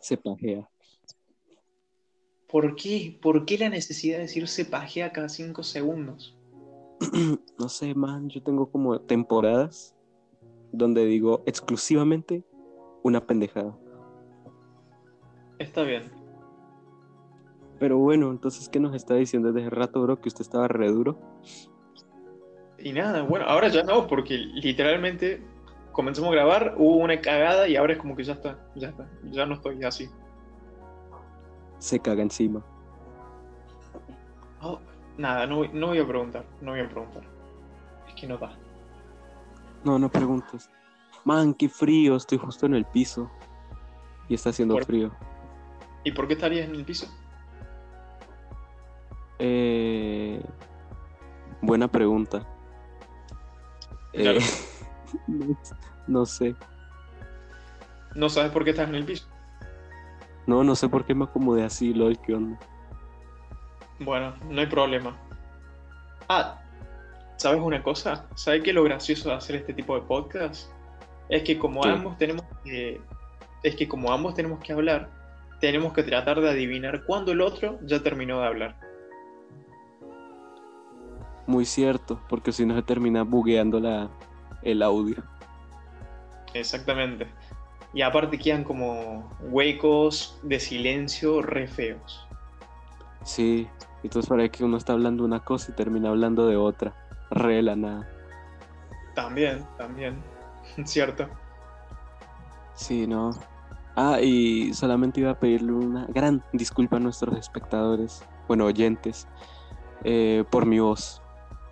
Se pajea. ¿Por qué? ¿Por qué la necesidad de decir se pajea cada cinco segundos? no sé, man, yo tengo como temporadas donde digo exclusivamente una pendejada. Está bien. Pero bueno, entonces, ¿qué nos está diciendo desde hace rato, bro? Que usted estaba re duro. Y nada, bueno, ahora ya no, porque literalmente comenzamos a grabar, hubo una cagada y ahora es como que ya está, ya está, ya no estoy así. Se caga encima. Oh, nada, no, no voy a preguntar, no voy a preguntar. Es que no da. No, no preguntes. Man, qué frío, estoy justo en el piso. Y está haciendo frío. ¿Y por qué estarías en el piso? Eh, buena pregunta. Eh, no, sé. ¿No sabes por qué estás en el piso? No, no sé por qué me acomodé así, LOL, ¿qué onda? Bueno, no hay problema. Ah, ¿sabes una cosa? ¿Sabes qué lo gracioso de hacer este tipo de podcast? Es que como ambos tenemos que... Es que como ambos tenemos que hablar, tenemos que tratar de adivinar cuándo el otro ya terminó de hablar. Muy cierto, porque si no se termina bugueando la, el audio. Exactamente. Y aparte quedan como huecos de silencio re feos. Sí, entonces parece que uno está hablando una cosa y termina hablando de otra. Re la nada. También, también. Cierto. Sí, no. Ah, y solamente iba a pedirle una gran disculpa a nuestros espectadores, bueno, oyentes, eh, por mi voz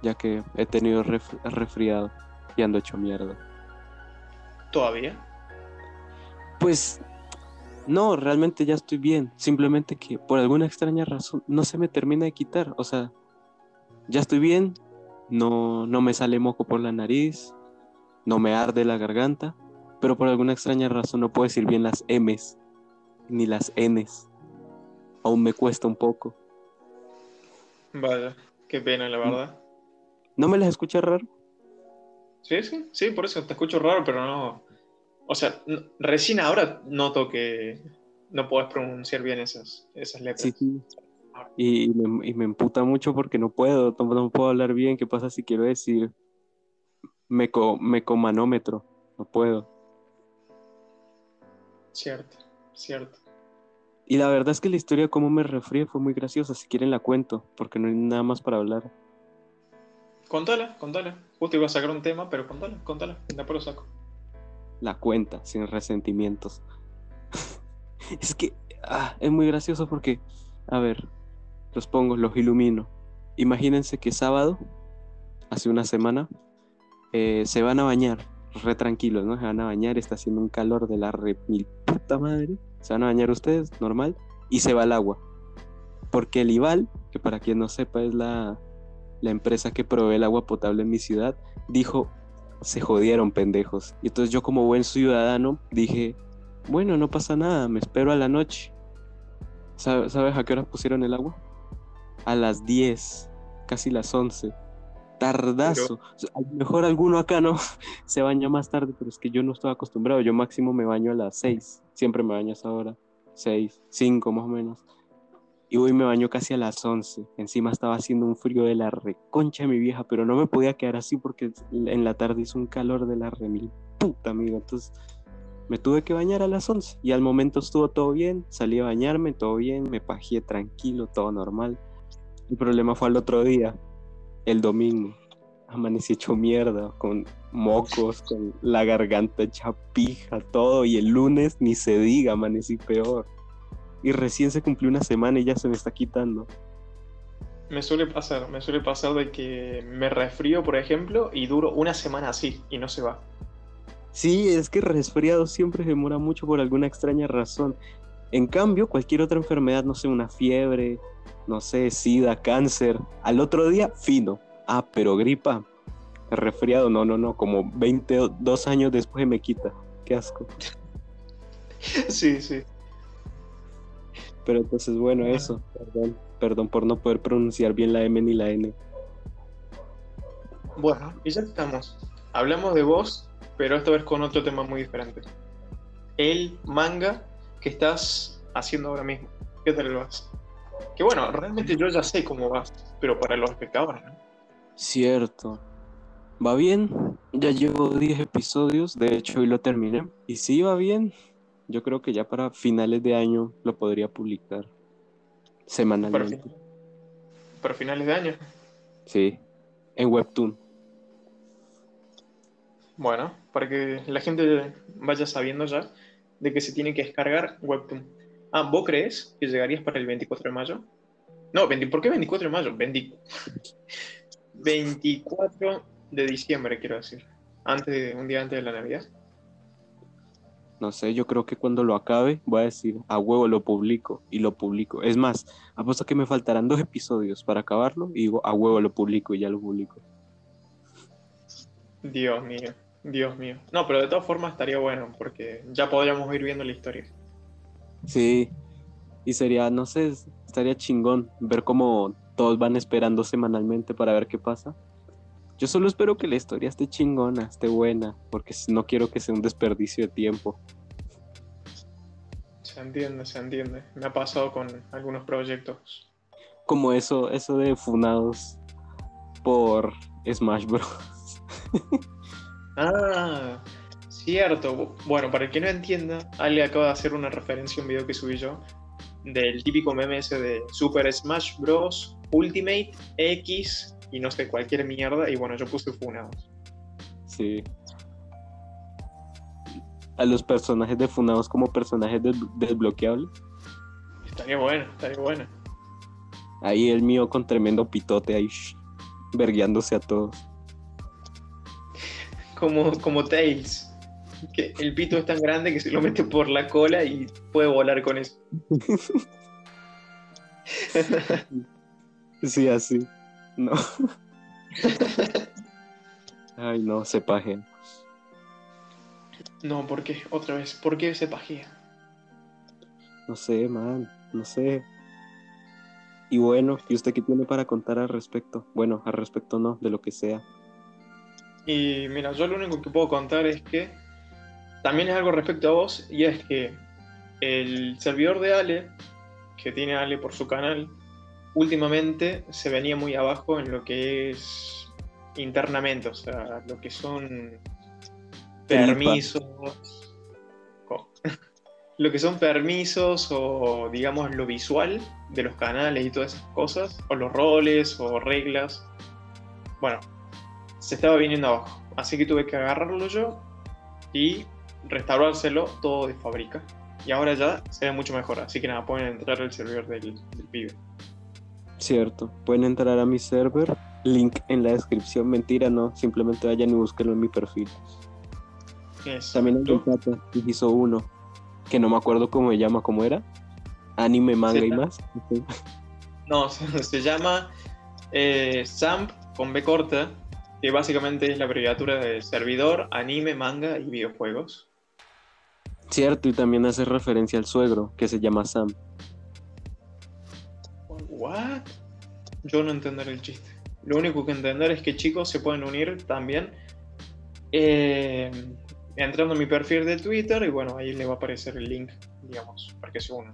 ya que he tenido resfriado y ando hecho mierda. ¿Todavía? Pues no, realmente ya estoy bien. Simplemente que por alguna extraña razón no se me termina de quitar. O sea, ya estoy bien, no, no me sale moco por la nariz, no me arde la garganta, pero por alguna extraña razón no puedo decir bien las M's ni las N's. Aún me cuesta un poco. Vaya, qué pena, la verdad. ¿No me las escuchas raro? Sí, sí, sí, por eso te escucho raro, pero no. O sea, recién ahora noto que no puedes pronunciar bien esas, esas letras. Sí, sí. Y, me, y, me, emputa mucho porque no puedo, no, puedo hablar bien. ¿Qué pasa si quiero decir meco, mecomanómetro? No puedo. Cierto, cierto. Y la verdad es que la historia de cómo me refríe fue muy graciosa. Si quieren la cuento, porque no hay nada más para hablar. Contala, contala. Justo iba a sacar un tema, pero contala, contala. Después lo saco. La cuenta, sin resentimientos. es que ah, es muy gracioso porque, a ver, los pongo, los ilumino. Imagínense que sábado, hace una semana, eh, se van a bañar, re tranquilos, ¿no? Se van a bañar, está haciendo un calor de la re mil puta madre. Se van a bañar ustedes, normal, y se va el agua. Porque el IVAL, que para quien no sepa es la la empresa que provee el agua potable en mi ciudad, dijo, se jodieron pendejos. Y entonces yo como buen ciudadano dije, bueno, no pasa nada, me espero a la noche. ¿Sabes a qué hora pusieron el agua? A las 10, casi las 11. Tardazo. a lo mejor alguno acá no se baña más tarde, pero es que yo no estoy acostumbrado. Yo máximo me baño a las 6. Siempre me baño a esa hora. 6, 5 más o menos. Y me bañó casi a las 11. Encima estaba haciendo un frío de la reconcha mi vieja, pero no me podía quedar así porque en la tarde hizo un calor de la remil puta, amigo. Entonces me tuve que bañar a las 11 y al momento estuvo todo bien. Salí a bañarme, todo bien, me pajeé tranquilo, todo normal. El problema fue al otro día, el domingo. Amanecí hecho mierda, con mocos, con la garganta hecha pija, todo. Y el lunes ni se diga, amanecí peor y recién se cumplió una semana y ya se me está quitando. Me suele pasar, me suele pasar de que me resfrío, por ejemplo, y duro una semana así y no se va. Sí, es que resfriado siempre demora mucho por alguna extraña razón. En cambio, cualquier otra enfermedad, no sé, una fiebre, no sé, sida, cáncer, al otro día, fino. Ah, pero gripa, resfriado, no, no, no, como 22 años después me quita. Qué asco. sí, sí. Pero entonces, bueno, eso. Perdón, perdón por no poder pronunciar bien la M ni la N. Bueno, y ya estamos. Hablamos de vos, pero esta vez con otro tema muy diferente. El manga ¿qué estás haciendo ahora mismo? ¿Qué tal vas? Que bueno, realmente yo ya sé cómo vas, pero para los espectadores, ¿no? Cierto. Va bien, ya llevo 10 episodios, de hecho hoy lo terminé. Y sí, va bien. Yo creo que ya para finales de año lo podría publicar semanalmente. Para, para finales de año. Sí, en Webtoon. Bueno, para que la gente vaya sabiendo ya de que se tiene que descargar Webtoon. Ah, ¿vos crees que llegarías para el 24 de mayo? No, ¿por qué 24 de mayo? 24 de diciembre, quiero decir. Antes de, un día antes de la Navidad. No sé, yo creo que cuando lo acabe voy a decir, a huevo lo publico y lo publico. Es más, apuesto que me faltarán dos episodios para acabarlo y digo, a huevo lo publico y ya lo publico. Dios mío, Dios mío. No, pero de todas formas estaría bueno porque ya podríamos ir viendo la historia. Sí, y sería, no sé, estaría chingón ver cómo todos van esperando semanalmente para ver qué pasa. Yo solo espero que la historia esté chingona, esté buena, porque no quiero que sea un desperdicio de tiempo. Se entiende, se entiende. Me ha pasado con algunos proyectos. Como eso, eso de funados por Smash Bros. ah, cierto. Bueno, para el que no entienda, Ale acaba de hacer una referencia a un video que subí yo del típico meme ese de Super Smash Bros. Ultimate X y no sé, cualquier mierda. Y bueno, yo puse Funados. Sí. A los personajes de Funados como personajes desbloqueables. Estaría bueno, estaría bueno. Ahí el mío con tremendo pitote ahí, vergueándose a todos. Como, como Tails. Que el pito es tan grande que se lo mete por la cola y puede volar con eso. sí, así. No. Ay, no, se paje. No, ¿por qué? Otra vez, ¿por qué se pajea? No sé, man, no sé. Y bueno, ¿y usted qué tiene para contar al respecto? Bueno, al respecto no, de lo que sea. Y mira, yo lo único que puedo contar es que también es algo respecto a vos, y es que el servidor de Ale, que tiene Ale por su canal, últimamente se venía muy abajo en lo que es internamente, o sea, lo que son permisos, lo que son permisos o digamos lo visual de los canales y todas esas cosas, o los roles o reglas. Bueno, se estaba viniendo abajo, así que tuve que agarrarlo yo y restaurárselo todo de fábrica. Y ahora ya se ve mucho mejor, así que nada, pueden entrar al servidor del, del. Cierto, pueden entrar a mi server, link en la descripción, mentira, no, simplemente vayan y búsquenlo en mi perfil. También hay un pata que hizo uno, que no me acuerdo cómo se llama, cómo era, anime, manga y más. No, se, llama eh, SAMP con B corta, que básicamente es la abreviatura de servidor, anime, manga y videojuegos. Cierto, y también hace referencia al suegro, que se llama Sam. ¿What? Yo no entenderé el chiste. Lo único que entender es que chicos se pueden unir también eh, entrando a mi perfil de Twitter y bueno, ahí le va a aparecer el link, digamos, para que se unan.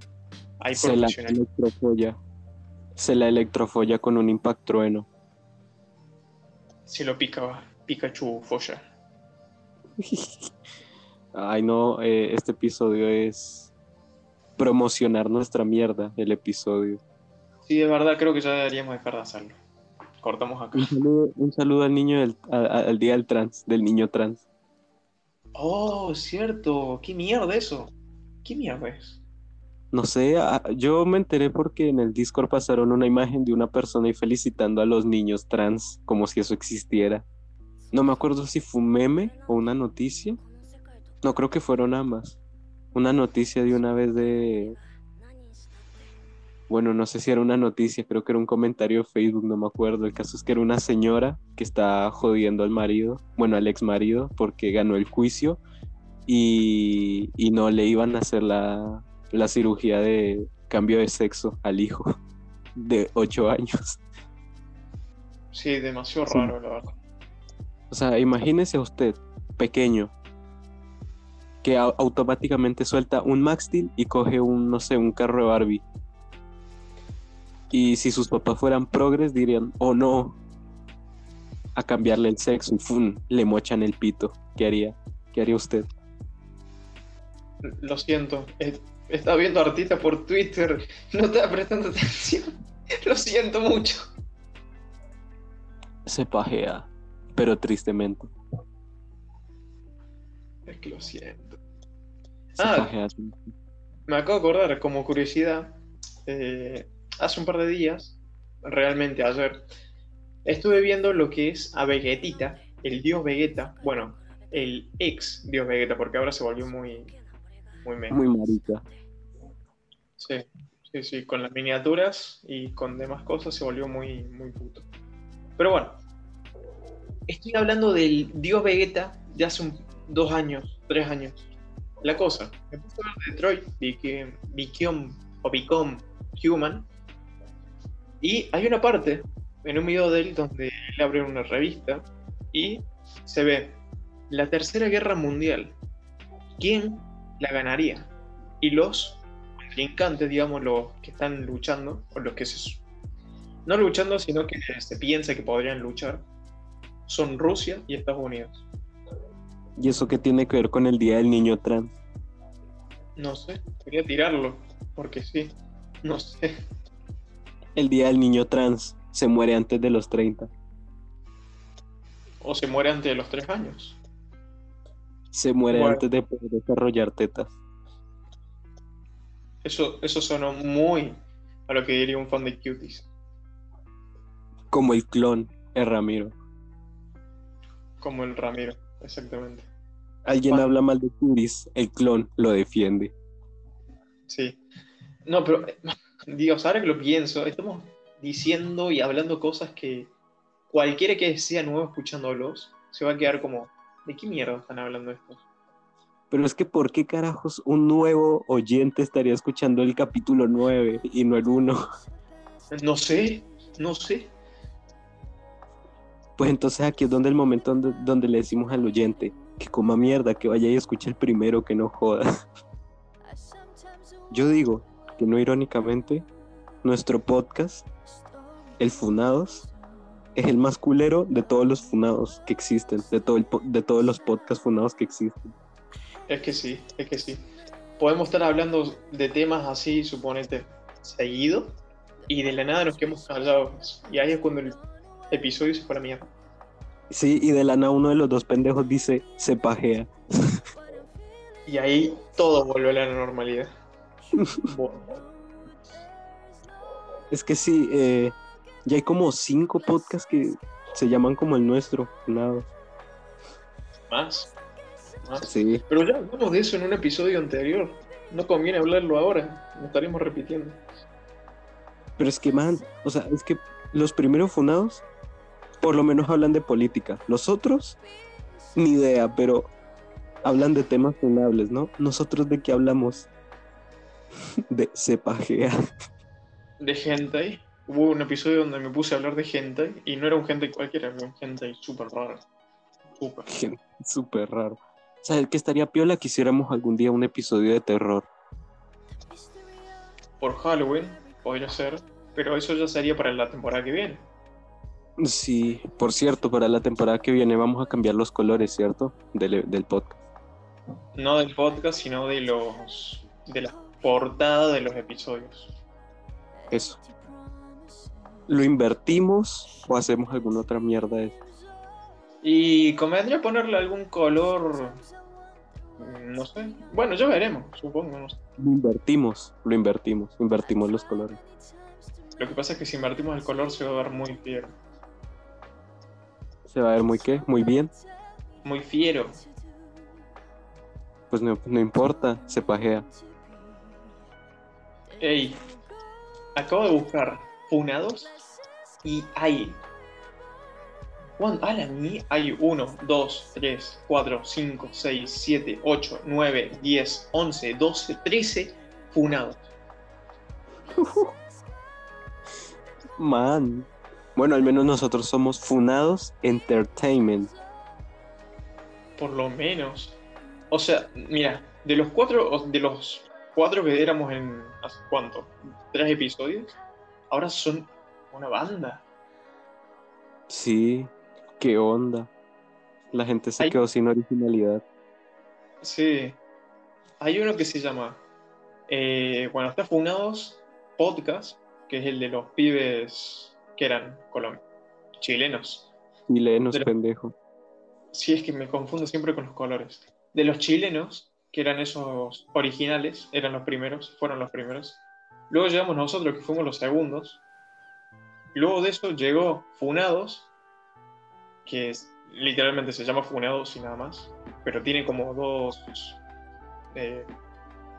Ahí se la electrofolla. Se la electrofolla con un impact trueno. Se lo pica Pikachu folla. Ay no, eh, este episodio es promocionar nuestra mierda, el episodio. Sí, de verdad creo que ya deberíamos dejar de hacerlo. Cortamos acá. Un saludo, al niño del, al día del trans, del niño trans. Oh, cierto. ¿Qué mierda eso? ¿Qué mierda es? No sé, yo me enteré porque en el Discord pasaron una imagen de una persona y felicitando a los niños trans como si eso existiera. No me acuerdo si fue un meme o una noticia. No, creo que fueron ambas. Una noticia de una vez de, bueno, no sé si era una noticia, creo que era un comentario de Facebook, no me acuerdo. El caso es que era una señora que está jodiendo al marido, bueno, al ex marido, porque ganó el juicio y, no le iban a hacer la, cirugía de cambio de sexo al hijo de 8 años. Sí, demasiado raro, la verdad. O sea, imagínese usted, pequeño, que au- automáticamente suelta un Max Steel y coge un, no sé, un carro de Barbie. Y si sus papás fueran progres, dirían, oh no, a cambiarle el sexo y ¡fum! le mochan el pito. ¿Qué haría? ¿Qué haría usted? Lo siento. Estaba viendo a Artita por Twitter. No estaba prestando atención. Lo siento mucho. Se pajea, pero tristemente. Es que lo siento. Se Ah. pajea. Me acabo de acordar, como curiosidad, eh, hace un par de días, realmente ayer, estuve viendo lo que es a Vegetita, el dios Vegeta, bueno, el ex dios Vegeta, porque ahora se volvió muy, muy meme. Muy marica. Sí, sí, sí, con las miniaturas y con demás cosas se volvió muy, muy puto. Pero bueno, estoy hablando del dios Vegeta de hace un- dos años, tres años. La cosa, me puse a ver Detroit, Became, Become, o Become Human, y hay una parte en un video de él donde él abre una revista y se ve la Tercera Guerra Mundial. ¿Quién la ganaría? Y los contrincantes, digamos, los que están luchando, o los que se... No luchando, sino que se piensa que podrían luchar, son Rusia y Estados Unidos. ¿Y eso qué tiene que ver con el Día del Niño Trans? No sé, quería tirarlo, porque sí, no sé. El Día del Niño Trans se muere antes de los 30. O se muere antes de los tres años. Se muere Bueno. antes de poder desarrollar tetas. Eso, eso sonó muy a lo que diría un fan de Cuties. Como el clon, el Ramiro. Como el Ramiro, exactamente. Alguien habla mal de Curis, el clon lo defiende. Sí. No, pero, Dios, ahora que lo pienso, estamos diciendo y hablando cosas que cualquiera que sea nuevo escuchándolos se va a quedar como, ¿de qué mierda están hablando estos? Pero es que, ¿por qué carajos un nuevo oyente estaría escuchando el capítulo 9 y no el 1? No sé, no sé. Pues entonces aquí es donde el momento donde, donde le decimos al oyente que coma mierda, que vaya y escuche el primero, que no joda. Yo digo que no irónicamente, nuestro podcast, el Funados, es el más culero de todos los funados que existen, de, todo el de todos los podcasts funados que existen. Es que sí, es que sí. Podemos estar hablando de temas así, suponete, seguido, y de la nada nos quedamos callados. Y ahí es cuando el episodio se fue a la mierda. Sí, y de la nada uno de los dos pendejos dice, se pajea. Y ahí todo vuelve a la normalidad. Es que sí, eh, ya hay como cinco podcasts que se llaman como el nuestro, funados. más. más. Sí, Pero ya hablamos de eso en un episodio anterior. No conviene hablarlo ahora. Nos estaremos repitiendo. pero es que, man, o sea, es que los primeros funados por lo menos hablan de política. Los otros, ni idea, pero hablan de temas funables, ¿no? Nosotros de qué hablamos? De se pajea. De hentai. Hubo un episodio donde me puse a hablar de hentai y no era un hentai cualquiera, era un hentai súper raro. Súper. Súper raro. ¿Sabes qué estaría piola que hiciéramos algún día un episodio de terror? Por Halloween, podría ser. Pero eso ya sería para la temporada que viene. Sí, por cierto, para la temporada que viene vamos a cambiar los colores, ¿cierto? Del, del podcast. No del podcast, sino de los. de la portada de los episodios. Eso. ¿Lo invertimos o hacemos alguna otra mierda de eso? Y convendría ponerle algún color. mm, No sé. Bueno, ya veremos, supongo. no sé. Lo invertimos, lo invertimos, invertimos los colores. Lo que pasa es que si invertimos el color se va a ver muy fiero. Se va a ver muy qué, muy bien. Muy fiero. Pues no, no importa, se pajea. Ey, acabo de buscar funados y hay. ¿Cuánto? A la mía hay 1, 2, 3, 4, 5, 6, 7, 8, 9, 10, 11, 12, 13 funados. Man. Bueno, al menos nosotros somos Funados Entertainment. Por lo menos. O sea, mira, de los cuatro, de los cuatro que éramos en hace cuánto, tres episodios, ahora son una banda. Sí, qué onda. La gente se Hay- quedó sin originalidad. Sí. Hay uno que se llama, eh, bueno, está Funados Podcast, que es el de los pibes que eran colom- chilenos. Chilenos, pendejo. Sí, es que me confundo siempre con los colores. De los chilenos, que eran esos originales, eran los primeros, fueron los primeros. Luego llegamos nosotros, que fuimos los segundos. Luego de eso llegó Funados, que es- literalmente se llama Funados y nada más, pero tiene como dos, eh,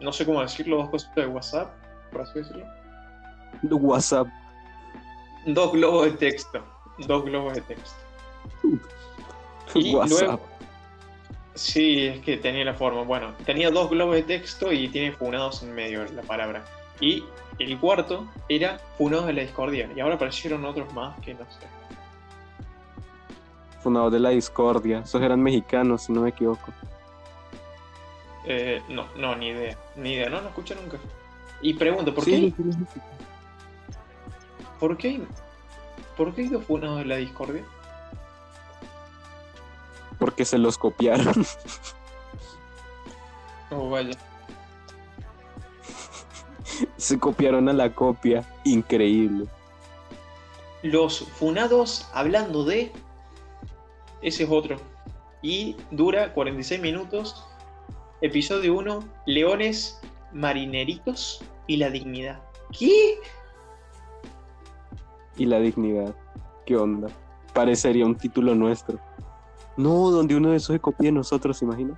no sé cómo decirlo, dos cosas de WhatsApp, por así decirlo. WhatsApp. Dos globos de texto, dos globos de texto. Y WhatsApp. luego- Sí, es que tenía la forma. Bueno, tenía dos globos de texto y tiene funados en medio la palabra. Y el cuarto era funados de la discordia. Y ahora aparecieron otros más que no sé. Fundador de la discordia. Esos eran mexicanos, si no me equivoco. Eh, no, no, ni idea. Ni idea, no lo escuché nunca. Y pregunto, ¿por Sí, qué, sí, sí, sí. ¿por qué, hay- ¿por qué hay dos funados de la discordia? Porque se los copiaron. Oh, vaya. se copiaron a la copia. Increíble. Los funados hablando de. Ese es otro. Y dura 46 minutos. Episodio 1: Leones, Marineritos y la dignidad. ¿Qué? Y la dignidad. ¿Qué onda? Parecería un título nuestro. No, donde uno de esos se copia de nosotros, ¿se imagina?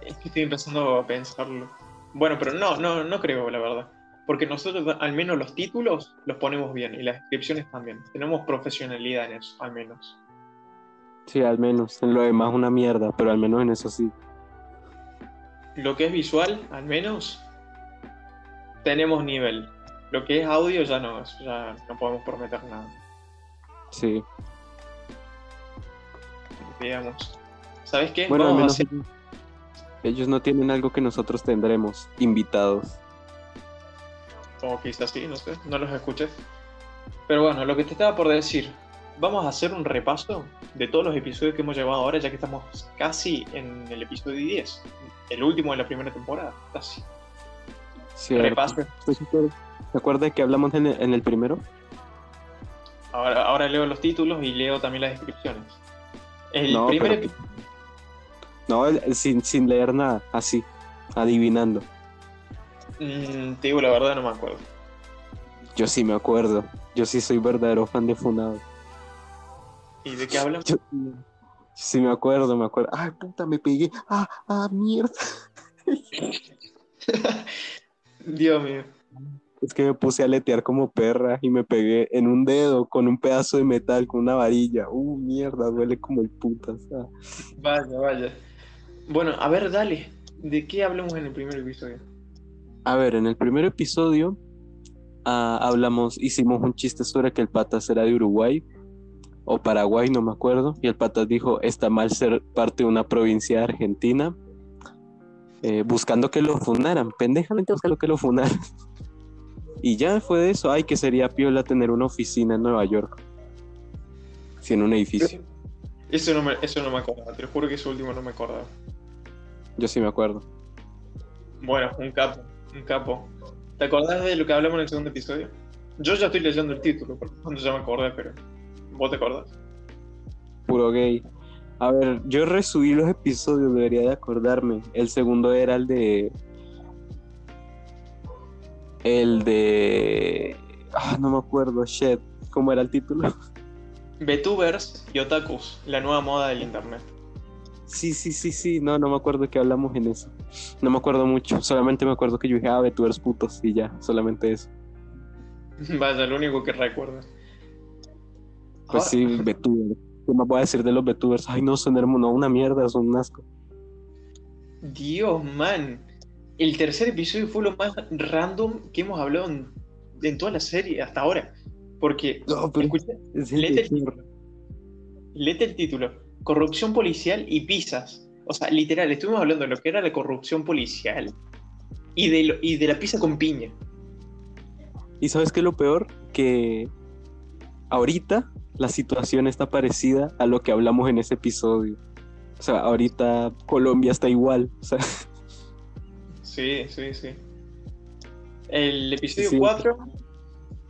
Es que estoy empezando a pensarlo. Bueno, pero no, no, no creo, la verdad. Porque nosotros, al menos los títulos, los ponemos bien. Y las descripciones también. Tenemos profesionalidad en eso, al menos. Sí, al menos. En lo demás una mierda, pero al menos en eso sí. Lo que es visual, al menos, tenemos nivel. Lo que es audio ya no, ya no podemos prometer nada. Sí. Digamos. ¿Sabes qué? Bueno, al Vamos a menos hacer... ellos no tienen algo que nosotros tendremos. Invitados. O quizás sí, no sé, no los escuché. Pero bueno, lo que te estaba por decir. Vamos a hacer un repaso de todos los episodios que hemos llevado ahora, ya que estamos casi en el episodio 10. El último de la primera temporada, casi. Cierto. Repaso. ¿Usted se acuerda- ¿Se acuerda de que hablamos en el, en el primero? Ahora, ahora leo los títulos y leo también las descripciones. El No, primer pero- No, el- sin, sin leer nada, así, adivinando. Mm, te digo la verdad, no me acuerdo. Yo sí me acuerdo. Yo sí soy verdadero fan de Funado. ¿Y de qué hablan? Yo sí me acuerdo, me acuerdo. Ay, puta, me pegué. Ah, ah, mierda. Dios mío. Es que me puse a letear como perra y me pegué en un dedo con un pedazo de metal, con una varilla. Uh, mierda, duele como el puta. Vaya, vaya. Bueno, a ver, dale. ¿De qué hablamos en el primer episodio? A ver, en el primer episodio ah, hablamos, hicimos un chiste sobre que el patas era de Uruguay o Paraguay, no me acuerdo, y el patas dijo, está mal ser parte de una provincia de Argentina, eh, buscando que lo funaran, pendejamente buscando que lo funaran. Y ya fue de eso, ay, que sería piola tener una oficina en Nueva York, sí, en un edificio, Eso no me, eso no me acordaba, te lo juro que eso último no me acordaba. yo sí me acuerdo. Bueno, un capo, un capo. ¿Te acordás de lo que hablamos en el segundo episodio? Yo ya estoy leyendo el título, por lo tanto ya me acordé, pero. ¿Vos te acordás? Puro gay. A ver, yo resubí los episodios, debería de acordarme. El segundo era el de. El de. Ah, no me acuerdo, shit. ¿Cómo era el título? VTubers y otakus, la nueva moda del internet. Sí, sí, sí, sí. No, no me acuerdo que hablamos en eso. No me acuerdo mucho. Solamente me acuerdo que yo dije, ah, VTubers putos. Y ya, solamente eso. Vaya, lo único que recuerdo. Pues Ahora- sí, VTubers. ¿Qué más voy a decir de los VTubers? Ay, no, son hermosos. No, una mierda, son un asco. Dios, man. El tercer episodio fue lo más random que hemos hablado en, en toda la serie hasta ahora. Porque, No, pero. escuché, es léete el. Léete el título. Corrupción policial y pizzas. O sea, literal, estuvimos hablando de lo que era la corrupción policial y de, lo- y de la pizza con piña. ¿Y sabes qué es lo peor? Que ahorita la situación está parecida a lo que hablamos en ese episodio. O sea, ahorita Colombia está igual. O sea, Sí, sí, sí. El episodio Sí. 4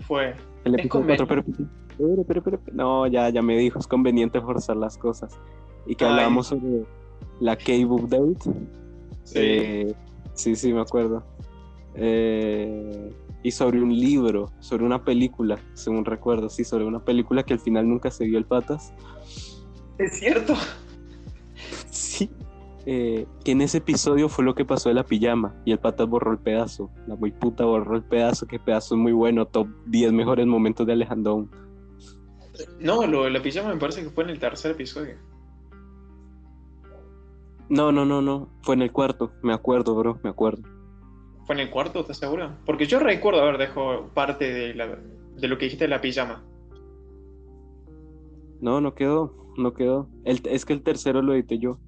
fue. el episodio 4, pero, pero, pero, pero- no, ya, ya me dijo, es conveniente forzar las cosas. Y que Ay. hablábamos sobre la Cave Update. Sí. Eh, sí, sí, me acuerdo. Eh, y sobre un libro, sobre una película, según recuerdo, sí, sobre una película que al final nunca se vio el patas. Es cierto. Sí. Eh, que en ese episodio fue lo que pasó de la pijama y el patas borró el pedazo. La muy puta borró el pedazo, que pedazo es muy bueno, top 10 mejores momentos de Alejandro. No, lo de la pijama me parece que fue en el tercer episodio. No, no, no, no, fue en el cuarto, me acuerdo, bro, me acuerdo. ¿Fue en el cuarto, estás seguro? Porque yo recuerdo haber dejado parte de, la- de lo que dijiste de la pijama. No, no quedó, no quedó. El, es que el tercero lo edité yo.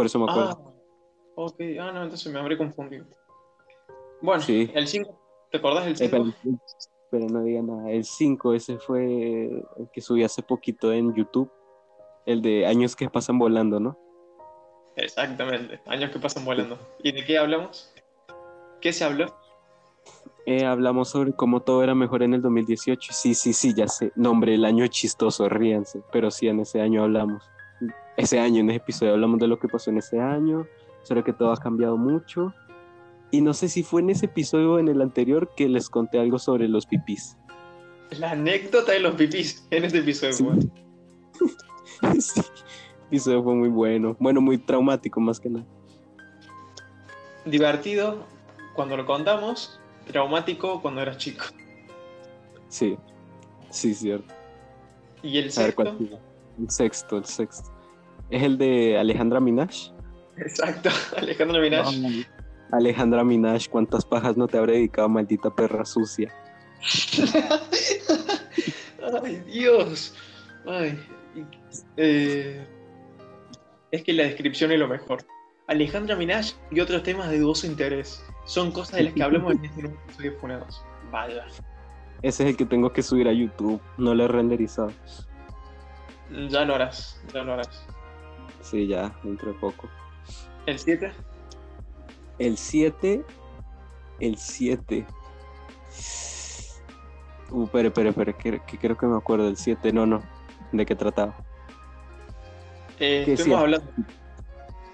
Por eso me Ah, acuerdo. ok. Ah, no, entonces me habré confundido. Bueno, Sí. el 5. ¿Te acordás del Eh, 5? pero, pero no diga nada. El 5, ese fue el que subí hace poquito en YouTube. El de años que pasan volando, ¿no? Exactamente. Años que pasan volando. ¿Y de qué hablamos? ¿Qué se habló? Eh, hablamos sobre cómo todo era mejor en el 2018. Sí, sí, sí, ya sé. Nombre, el año chistoso, ríanse. Pero sí, en ese año hablamos. Ese año, en ese episodio, hablamos de lo que pasó en ese año, sobre que todo ha cambiado mucho. Y no sé si fue en ese episodio o en el anterior que les conté algo sobre los pipís. La anécdota de los pipís en este episodio. Sí. bueno. sí, el episodio fue muy bueno. Bueno, muy traumático más que nada. Divertido cuando lo contamos, traumático cuando eras chico. Sí, sí, cierto. ¿Y el A ver, sexto? ¿cuál sigue? El sexto, el sexto. ¿Es el de Alejandra Minash? Exacto, Alejandro Minaj. No. Alejandra Minash, ¿cuántas pajas no te habré dedicado, maldita perra sucia? Ay, Dios. Ay. eh, es que la descripción es lo mejor. Alejandra Minaj y otros temas de dudoso interés. Son cosas de las que hablamos en este episodio de Funados. Vaya. Ese es el que tengo que subir a YouTube. No lo he renderizado. Ya lo harás, ya lo harás. Sí, ya, dentro de poco. ¿El 7? El 7. El 7. Uh, espere, espere, espere, que, que creo que me acuerdo del 7. No, no. ¿De qué trataba? Eh, ¿Qué estuvimos, hablando,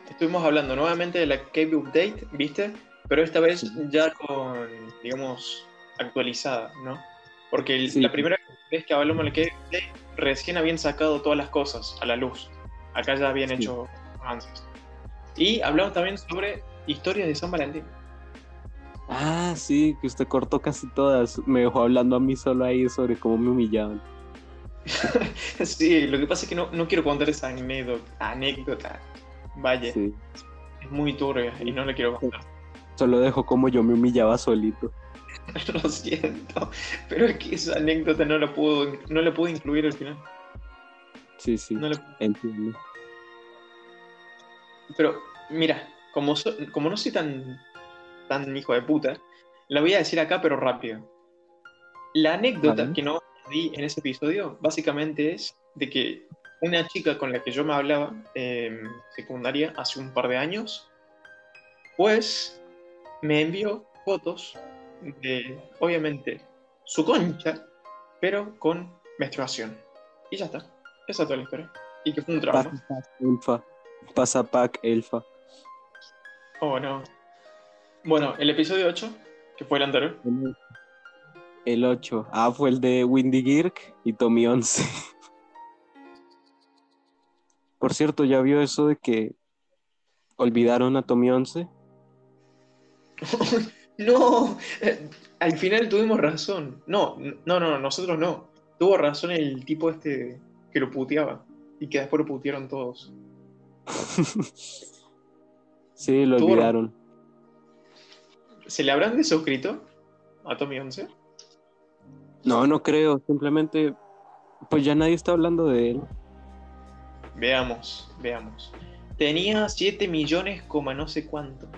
estuvimos hablando nuevamente de la Cave Update, ¿viste? Pero esta vez Sí. ya con, digamos, actualizada, ¿no? Porque el- Sí. la primera vez que hablamos de la Cave Update, recién habían sacado todas las cosas a la luz. Acá ya habían Sí. hecho avances. Y hablamos también sobre historias de San Valentín. Ah, sí, que usted cortó casi todas. Me dejó hablando a mí solo ahí sobre cómo me humillaban. sí, lo que pasa es que no, no quiero contar esa anécdota. anécdota. Vaya, Sí. es muy turbia y no la quiero contar. Solo dejó como yo me humillaba solito. Lo siento, pero es que esa anécdota no la puedo, no la puedo incluir al final. Sí, sí, No la- entiendo. Pero mira, como, so- como no soy tan, tan hijo de puta, la voy a decir acá, pero rápido. La anécdota Vale. que no di en ese episodio básicamente es de que una chica con la que yo me hablaba en secundaria hace un par de años, pues me envió fotos de, obviamente, su concha, pero con menstruación. Y ya está. Esa es toda la historia. Y que fue un trauma. Pasapack, elfa. Pasapack, elfa. Oh, no. Bueno, el episodio 8, que fue el anterior. El 8. Ah, fue el de Windy Girk y Tommy 11. Por cierto, ¿ya vio eso de que olvidaron a Tommy 11? no, eh, al final tuvimos razón. No, no, no, nosotros no. Tuvo razón el tipo este que lo puteaba y que después lo putearon todos. sí, lo olvidaron. ¿Se le habrán desuscrito a Tommy 11? No, no creo. Simplemente, pues ya nadie está hablando de él. veamos, veamos. Tenía 7 millones, coma no sé cuánto.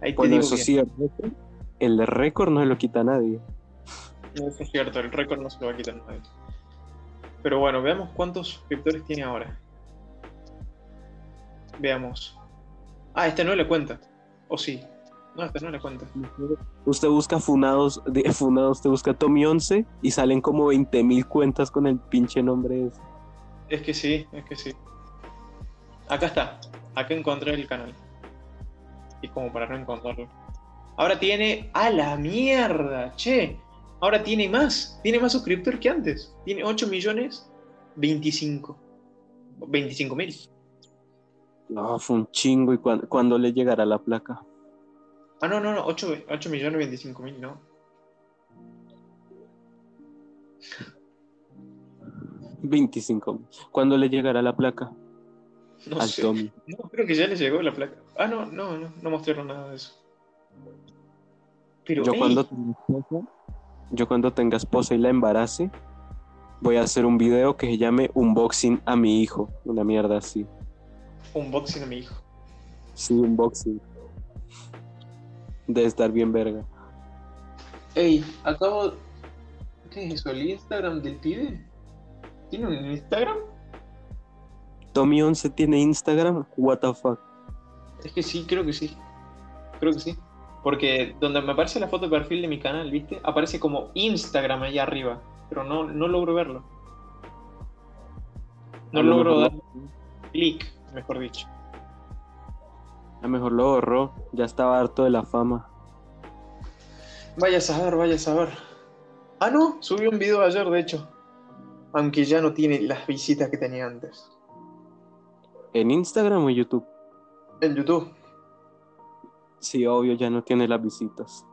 Ahí te bueno, eso sí, el récord no se lo quita a nadie. Eso es cierto, el récord no se lo va a quitar nadie. Pero bueno, veamos cuántos suscriptores tiene ahora. Veamos. Ah, este no le cuenta. ¿O sí? No, este no le cuenta. Usted busca funados, de funados, usted busca Tommy 11 y salen como 20.000 cuentas con el pinche nombre ese. Es que sí, es que sí. Acá está. Acá encontré el canal. Y como para no encontrarlo. Ahora tiene. ¡A la mierda! Che. Ahora tiene más. Tiene más suscriptores que antes. Tiene 8 millones 25. 25 mil. No, fue un chingo. ¿Y cuándo, le llegará la placa? Ah, no, no, no. 8, 8 millones 25 mil, no. 25. ¿Cuándo le llegará la placa? No al sé. Tommy. No, creo que ya le llegó la placa. Ah, no, no, no, no mostraron nada de eso. Pero, yo, cuando yo cuando tenga esposa y la embarace, voy a hacer un video que se llame Unboxing a mi hijo. Una mierda así. Unboxing a mi hijo. Sí, unboxing. Debe estar bien verga. Ey, acabo. ¿Qué es eso? ¿El Instagram del pibe? ¿Tiene un Instagram? Tommy 11 tiene Instagram, what the fuck. Es que sí, creo que sí. Creo que sí. Porque donde me aparece la foto de perfil de mi canal, ¿viste? Aparece como Instagram allá arriba. Pero no, no logro verlo. No logro dar clic, mejor dicho. A mejor lo borró. Ya estaba harto de la fama. Vaya a saber, vaya a saber. Ah, no, subí un video ayer, de hecho aunque ya no tiene las visitas que tenía antes. ¿En Instagram o en YouTube? En YouTube. Sí, obvio, ya no tiene las visitas.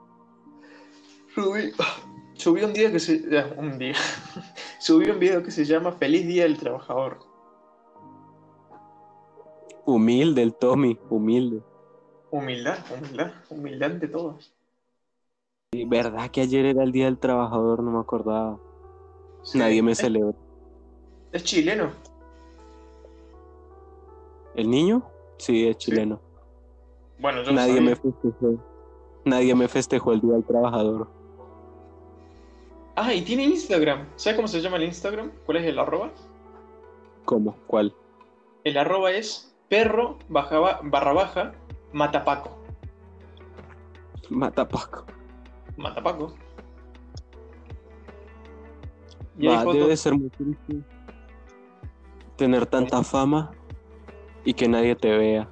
Subí, un día que se. un día. subí un video que se llama Feliz Día del Trabajador. Humilde el Tommy, humilde. Humildad, humildad, humildad de todos. Sí, verdad que ayer era el Día del Trabajador, no me acordaba. Nadie me celebra. ¿Es chileno? ¿El niño? Sí, es chileno. Bueno, yo Nadie me festejó. Nadie me festejó el Día del Trabajador. Ah, y tiene Instagram. ¿Sabes cómo se llama el Instagram? ¿Cuál es el arroba? ¿Cómo? ¿Cuál? El arroba es perro barra baja matapaco. Matapaco. Matapaco debe ser muy triste tener tanta fama y que nadie te vea.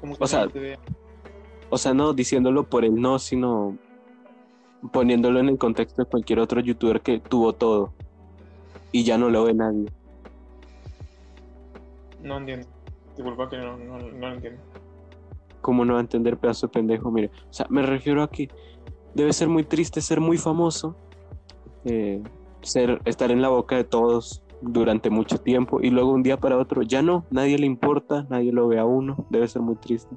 ¿Cómo, que o sea, te? O sea, no diciéndolo por el no, sino poniéndolo en el contexto de cualquier otro youtuber que tuvo todo y ya no lo ve nadie. No entiendo. Disculpa que no, no, no lo entiendo. ¿Cómo no va a entender pedazo de pendejo? Mire, o sea, me refiero a que debe ser muy triste ser muy famoso, eh, ser, estar en la boca de todos durante mucho tiempo y luego un día para otro ya no, nadie le importa, nadie lo ve a uno, debe ser muy triste.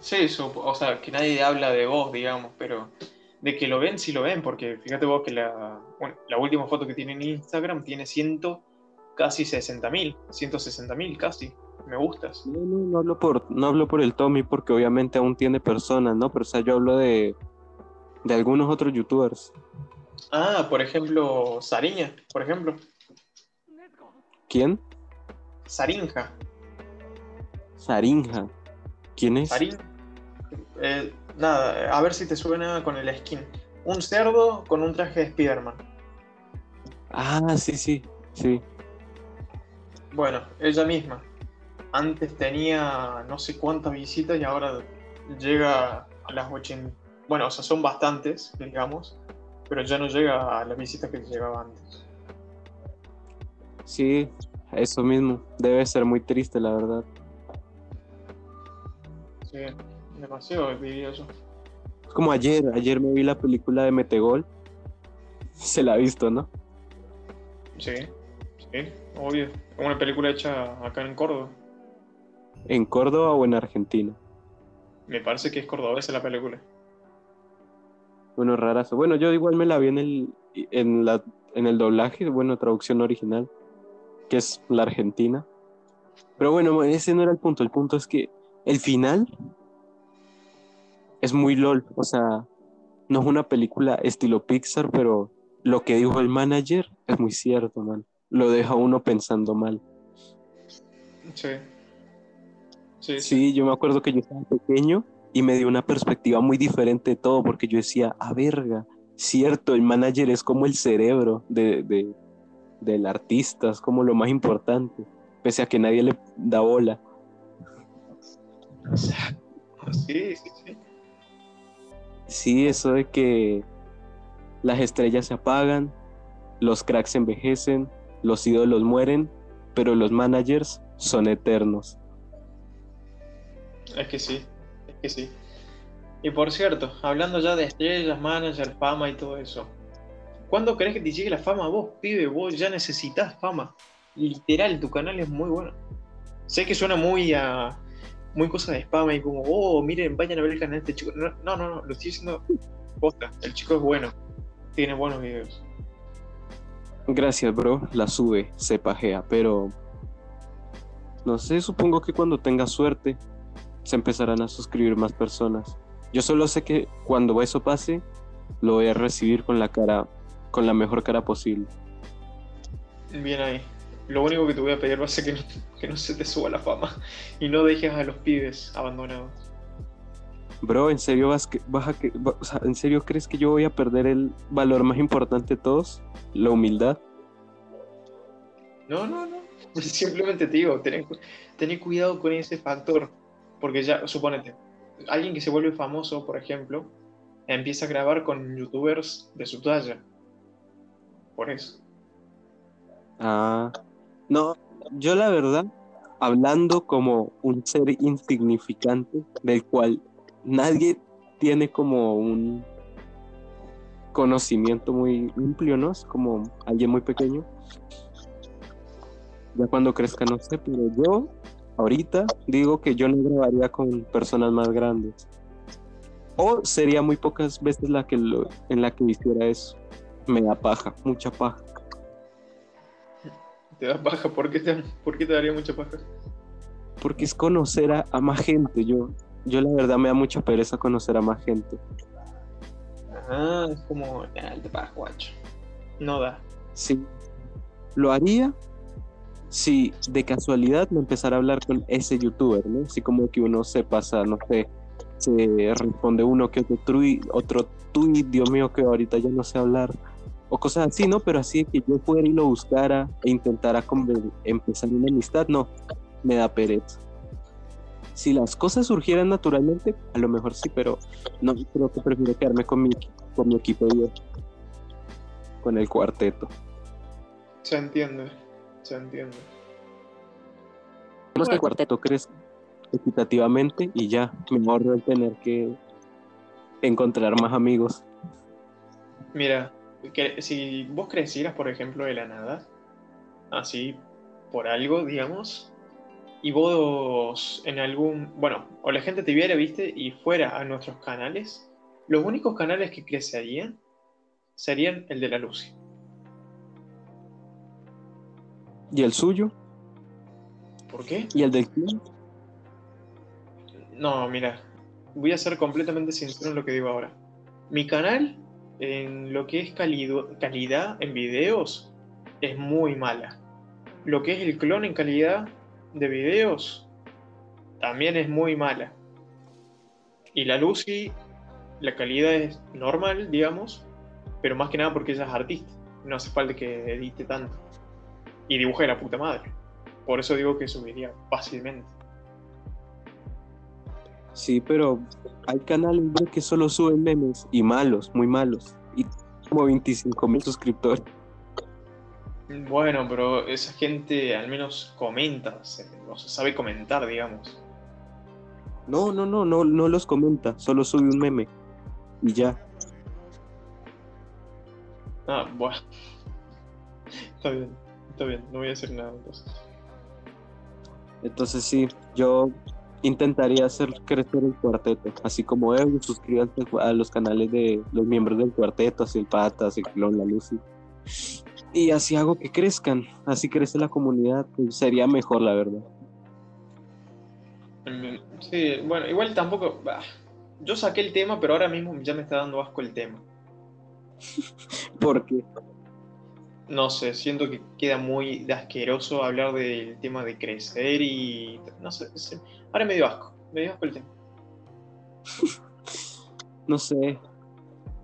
Sí, eso, o sea, que nadie habla de vos, digamos, pero de que lo ven, sí lo ven, porque fíjate vos que la, la última foto que tiene en Instagram tiene ciento, casi 60 mil, 160 mil casi me gustas. No, no, no hablo por, no hablo por el Tommy porque obviamente aún tiene personas, ¿no? Pero o sea, yo hablo de, de algunos otros youtubers. Ah, por ejemplo, Sariña, por ejemplo. ¿Quién? Sarinja. Sarinja. ¿Quién es? Sarin... Eh, nada, a ver si te suena con el skin. Un cerdo con un traje de Spider-Man. Ah, sí, sí, sí. Bueno, ella misma. Antes tenía no sé cuántas visitas y ahora llega a las 80 bueno, o sea, son bastantes, digamos, pero ya no llega a la visita que llegaba antes. Sí, eso mismo. Debe ser muy triste, la verdad. Sí, demasiado. Es como ayer, ayer me vi la película de Metegol. Se la ha visto, ¿no? Sí, sí, obvio. Una película hecha acá en Córdoba. ¿En Córdoba o en Argentina? Me parece que es cordobesa la película. Bueno, rarazo. Bueno, yo igual me la vi en el, en la, en el doblaje, bueno, traducción original, que es la Argentina. Pero bueno, ese no era el punto. El punto es que el final es muy LOL. O sea, no es una película estilo Pixar, pero lo que dijo el manager es muy cierto, man. Lo deja uno pensando mal. Sí. Sí, Sí, yo me acuerdo que yo estaba pequeño y me dio una perspectiva muy diferente de todo, porque yo decía, a verga, cierto, el manager es como el cerebro de, de- del artista, es como lo más importante, pese a que nadie le da bola. Sí, sí, sí. Sí, eso de que las estrellas se apagan, los cracks envejecen, los ídolos mueren, pero los managers son eternos. Es que sí, es que sí. Y por cierto, hablando ya de estrellas, manager, fama y todo eso. ¿Cuándo crees que te llegue la fama vos, pibe? Vos ya necesitas fama. Literal, tu canal es muy bueno. Sé que suena muy a. muy cosa de spam y como, oh, miren, vayan a ver el canal de este chico. No, no, no, lo estoy diciendo posta. El chico es bueno. Tiene buenos videos. Gracias, bro, la sube, se pajea, pero no sé, supongo que cuando tenga suerte se empezarán a suscribir más personas. Yo solo sé que cuando eso pase, lo voy a recibir con la cara, con la mejor cara posible. Bien ahí. Lo único que te voy a pedir va a ser que no, que no se te suba la fama y no dejes a los pibes abandonados. Bro, ¿en serio vas que, vas a que, va- o sea, ¿en serio crees que yo voy a perder el valor más importante de todos? La humildad. No, no, no. Simplemente te digo, tené, cu- tené cuidado con ese factor. Porque ya, suponete, alguien que se vuelve famoso, por ejemplo, empieza a grabar con youtubers de su talla. Por eso. Ah, no, yo la verdad, hablando como un ser insignificante, del cual nadie tiene como un conocimiento muy amplio, ¿no? Es como alguien muy pequeño. Ya cuando crezca, no sé, pero yo ahorita digo que yo no grabaría con personas más grandes. O sería muy pocas veces la que lo, en la que hiciera eso. Me da paja, mucha paja. Te da paja, ¿por qué te, por qué te daría mucha paja? porque es conocer a, a más gente. Yo, yo la verdad me da mucha pereza conocer a más gente. Ah, es como, ah, te paja, guacho. No da. Sí, lo haría si de casualidad me empezara a hablar con ese youtuber, ¿no? Así como que uno se pasa, no sé, se responde uno que otro tweet, otro tweet, Dios mío, que ahorita ya no sé hablar. O cosas así, ¿no? Pero así de que yo fuera y lo buscara e intentara empezar una amistad, no, me da pereza. Si las cosas surgieran naturalmente, a lo mejor sí, pero no, creo que prefiero quedarme con mi, con mi equipo de con el cuarteto. Se entiende. Se entiende. Vamos que el cuarteto crezca equitativamente y ya, me ahorro el tener que encontrar más amigos. Mira, que si vos crecieras, por ejemplo, de la nada, así, por algo, digamos, y vos en algún, bueno, o la gente te viera, viste, y fuera a nuestros canales, los únicos canales que crecerían serían el de la Lucy. ¿Y el suyo? ¿Por qué? ¿Y el del clan? No, mira, voy a ser completamente sincero en lo que digo ahora. Mi canal, en lo que es calidad en videos, es muy mala. Lo que es el clon en calidad de videos, también es muy mala. Y la Lucy, la calidad es normal, digamos, pero más que nada porque ella es artista. No hace falta que edite tanto. Y dibuje de la puta madre. Por eso digo que subiría fácilmente. Sí, pero hay canales bro, que solo suben memes y malos, muy malos. Y como 25 mil suscriptores. Bueno, pero esa gente al menos comenta, se- o sea, sabe comentar, digamos. No, no, no, no, no los comenta, solo sube un meme. Y ya. Ah, bueno. Está bien, está bien, no voy a decir nada entonces. Entonces sí, yo intentaría hacer crecer el cuarteto, así como Evo, suscríbanse a los canales de los miembros del cuarteto, así el Patas, el Clon, la Lucy. y así hago que crezcan, así crece la comunidad, pues, sería mejor, la verdad. Mm, sí, bueno, igual tampoco. yo saqué el tema, pero ahora mismo ya me está dando asco el tema. ¿Por qué? No sé, siento que queda muy asqueroso hablar del tema de crecer y. No sé, ahora me dio asco, me dio asco el tema. no sé.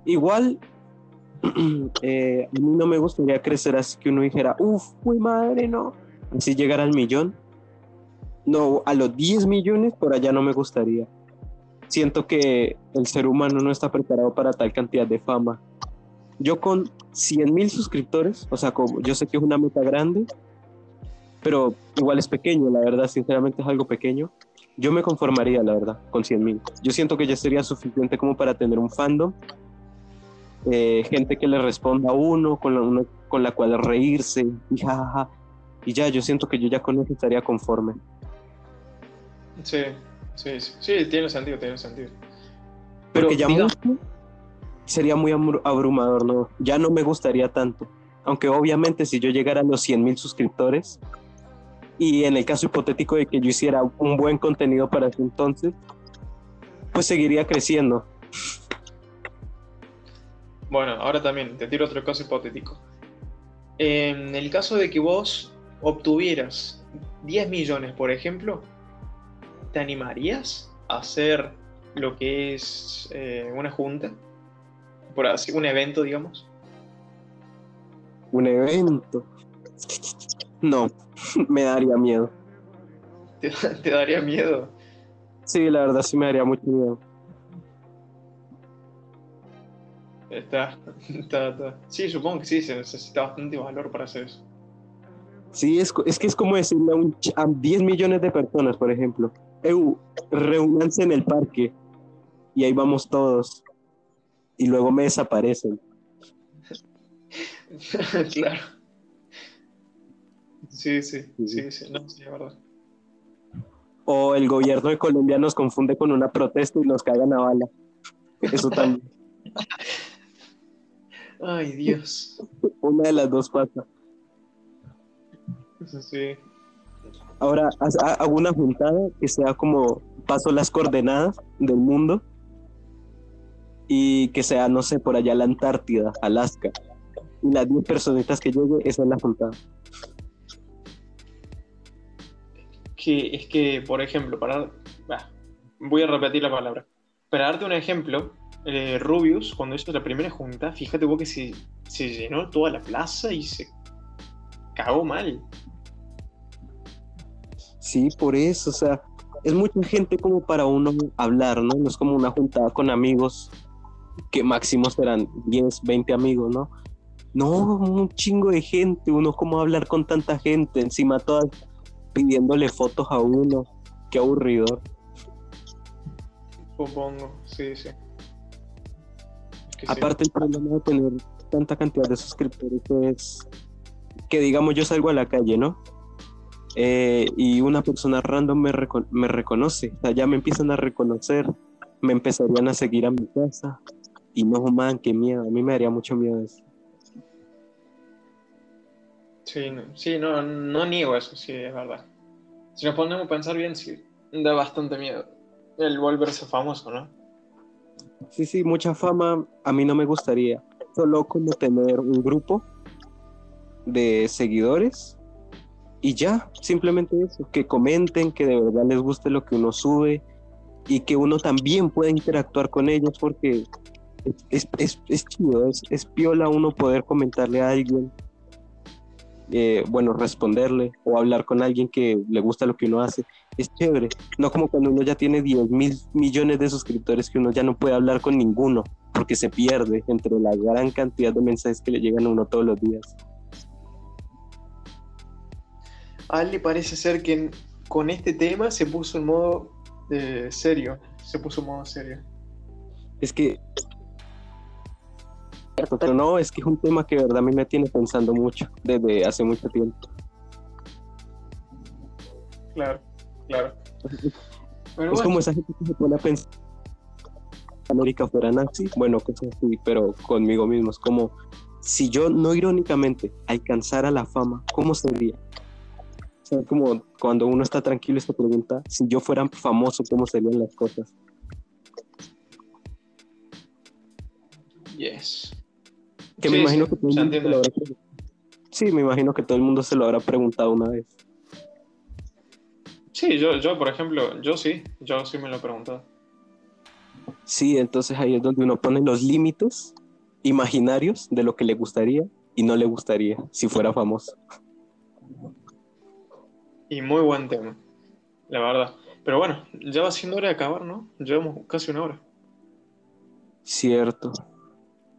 Igual, eh, a mí no me gustaría crecer así que uno dijera, uff, muy madre, no. Así llegar al millón. No, a los 10 millones por allá no me gustaría. Siento que el ser humano no está preparado para tal cantidad de fama. Yo con 100 mil suscriptores, o sea, como, yo sé que es una meta grande, pero igual es pequeño, la verdad, sinceramente es algo pequeño. Yo me conformaría, la verdad, con 100 mil. Yo siento que ya sería suficiente como para tener un fandom eh, gente que le responda a uno, con la, con la cual reírse, y Y ya, yo siento que yo ya con eso estaría conforme. Sí, sí, sí, tiene sentido, tiene sentido. Pero ya sería muy abrumador, ¿no? Ya no me gustaría tanto. Aunque obviamente si yo llegara a los 100 mil suscriptores, y en el caso hipotético de que yo hiciera un buen contenido para ese entonces, pues seguiría creciendo. Bueno, ahora también te tiro otro caso hipotético. En el caso de que vos obtuvieras 10 millones, por ejemplo, ¿te animarías a hacer lo que es eh, una junta? Por así, un evento, digamos. Un evento. No, me daría miedo. ¿Te, daría miedo? Sí, la verdad sí me daría mucho miedo. Está, está, Sí, supongo que sí, se necesita bastante valor para hacer eso. Sí, es, es que es como decirle a, 10 millones de personas, por ejemplo, Eu, reúnanse en el parque y ahí vamos todos y luego me desaparecen. claro. Sí, sí, sí, sí, no, sí, es verdad. O el gobierno de Colombia nos confunde con una protesta y nos cagan a bala. Eso también. Ay, Dios. Una de las dos pasa. Sí. Ahora, hago una juntada que sea como paso las coordenadas del mundo y que sea, no sé, por allá la Antártida, Alaska. Y las 10 personitas que llegue, esa es la juntada. Que es que, por ejemplo, para. voy a repetir la palabra. Para darte un ejemplo, eh, Rubius, cuando hizo la primera junta, fíjate vos que se, se llenó toda la plaza y se cagó mal. Sí, por eso, o sea, es mucha gente como para uno hablar, ¿no? No es como una juntada con amigos que máximo serán 10, 20 amigos, ¿no? No, un chingo de gente, uno como hablar con tanta gente, encima todas pidiéndole fotos a uno, qué aburrido. Supongo, sí, sí. Aparte el problema de tener tanta cantidad de suscriptores es que digamos yo salgo a la calle, ¿no? Eh, y una persona random me, me reconoce, o sea, ya me empiezan a reconocer, me empezarían a seguir a mi casa y no, man, qué miedo, a mí me daría mucho miedo eso. Sí, no, sí, no, no niego eso, sí, es verdad. Si nos ponemos a pensar bien, sí, da bastante miedo el volverse famoso, ¿no? Sí, sí, mucha fama a mí no me gustaría. Solo como tener un grupo de seguidores y ya, simplemente eso, que comenten, que de verdad les guste lo que uno sube y que uno también pueda interactuar con ellos porque es, es, es chido, es, es, piola uno poder comentarle a alguien, eh, bueno, responderle o hablar con alguien que le gusta lo que uno hace es chévere. No como cuando uno ya tiene 10 mil millones de suscriptores que uno ya no puede hablar con ninguno porque se pierde entre la gran cantidad de mensajes que le llegan a uno todos los días. A él le parece ser que con este tema se puso en modo eh, serio. Se puso en modo serio. Es que. Pero no, es que es un tema que de verdad a mí me tiene pensando mucho desde hace mucho tiempo. Claro. Claro. es como esa gente que se pone a pensar América fuera nazi, bueno, cosas así, pero conmigo mismo. Es como, si yo no irónicamente alcanzara la fama, ¿cómo sería? O sea, como cuando uno está tranquilo y se pregunta, si yo fuera famoso, ¿cómo serían las cosas? Yes. Que Sí, me imagino sí, que todo el se mundo se entiende. lo habrá preguntado. Sí, me imagino que todo el mundo se lo habrá preguntado una vez. Sí, yo, yo, por ejemplo, yo sí, yo sí me lo he preguntado. Sí, entonces ahí es donde uno pone los límites imaginarios de lo que le gustaría y no le gustaría si fuera famoso. Y muy buen tema, la verdad. Pero bueno, ya va siendo hora de acabar, ¿no? Llevamos casi una hora. Cierto.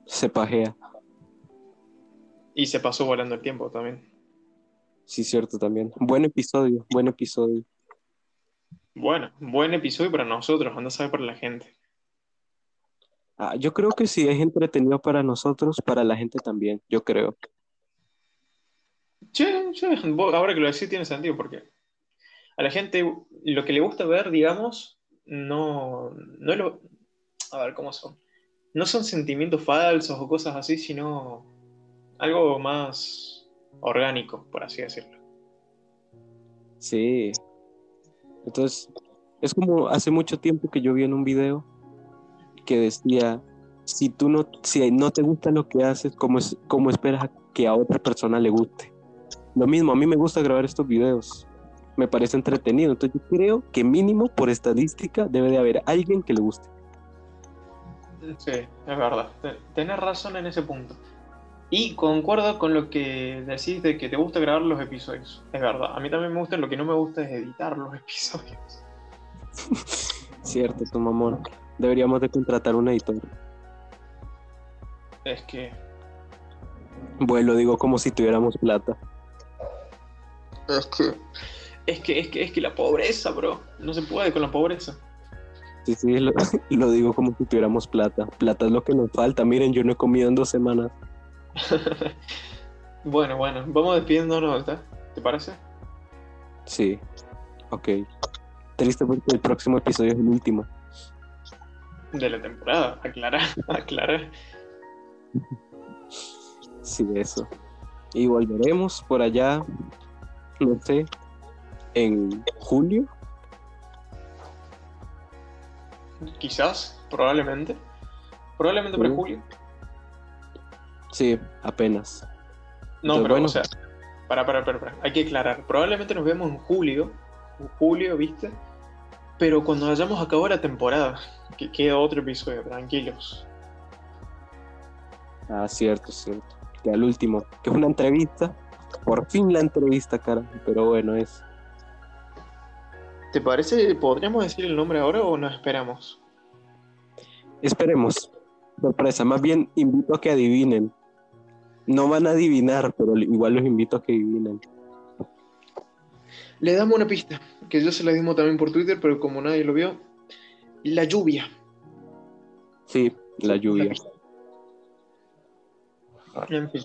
Se pajea. Y se pasó volando el tiempo también. Sí, cierto también. Buen episodio, buen episodio. Bueno, buen episodio para nosotros, anda a saber para la gente. Ah, yo creo que sí es entretenido para nosotros, para la gente también, yo creo. Che, che, ahora que lo decís tiene sentido porque a la gente lo que le gusta ver, digamos, no, no es lo... A ver, ¿cómo son? No son sentimientos falsos o cosas así, sino algo más orgánico, por así decirlo. Sí. Entonces, es como hace mucho tiempo que yo vi en un video que decía, si tú no, si no te gusta lo que haces, ¿cómo, es, cómo esperas que a otra persona le guste? Lo mismo, a mí me gusta grabar estos videos. Me parece entretenido. Entonces yo creo que mínimo por estadística debe de haber alguien que le guste. Sí, es verdad. Tenés razón en ese punto. Y concuerdo con lo que decís de que te gusta grabar los episodios. Es verdad. A mí también me gusta, lo que no me gusta es editar los episodios. Cierto, tu mamón. Deberíamos de contratar un editor. Es que Bueno, lo digo como si tuviéramos plata. Es que, es que, es que, es que la pobreza, bro. No se puede con la pobreza. Sí, sí, lo, lo digo como si tuviéramos plata. Plata es lo que nos falta. Miren, yo no he comido en dos semanas. bueno, bueno, vamos despidiéndonos. ¿Te parece? Sí, ok. Triste porque el próximo episodio es el último. De la temporada, aclarar, aclarar. Sí, eso. Y volveremos por allá, no sé, en julio. Quizás, probablemente. Probablemente para Sí. julio. Sí, apenas. No, Entonces, pero, bueno. o sea, para, para, para, para. Hay que aclarar. Probablemente nos vemos en julio. En julio, ¿viste? Pero cuando hayamos acabado la temporada, que queda otro episodio, tranquilos. Ah, cierto, cierto. Que al último, que es una entrevista. Por fin la entrevista, cara. Pero bueno, es. ¿Te parece? ¿Podríamos decir el nombre ahora o nos esperamos? Esperemos. Sorpresa. Más bien invito a que adivinen. No van a adivinar, pero igual los invito a que adivinen. Le damos una pista, que yo se la dimos también por Twitter, pero como nadie lo vio. La lluvia. Sí, la lluvia. En fin.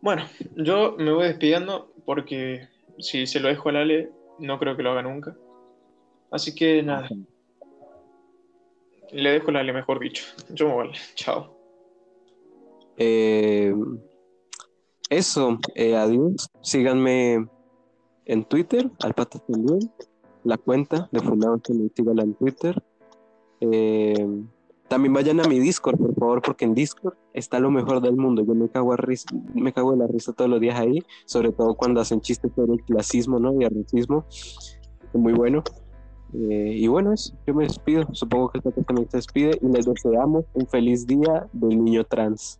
Bueno, yo me voy despidiendo porque si se lo dejo al Ale, no creo que lo haga nunca. Así que nada. Le dejo al Ale, mejor dicho. Yo me voy. Chao. Eh, eso, eh, adiós. Síganme en Twitter, al también. La cuenta de Fundado síganla en Twitter. Eh, también vayan a mi Discord, por favor, porque en Discord está lo mejor del mundo. Yo me cago, a me cago en la risa todos los días ahí, sobre todo cuando hacen chistes sobre el clasismo ¿no? y el racismo. Muy bueno. Eh, y bueno, eso, yo me despido. Supongo que el Patas también se despide y les deseamos un feliz día del niño trans.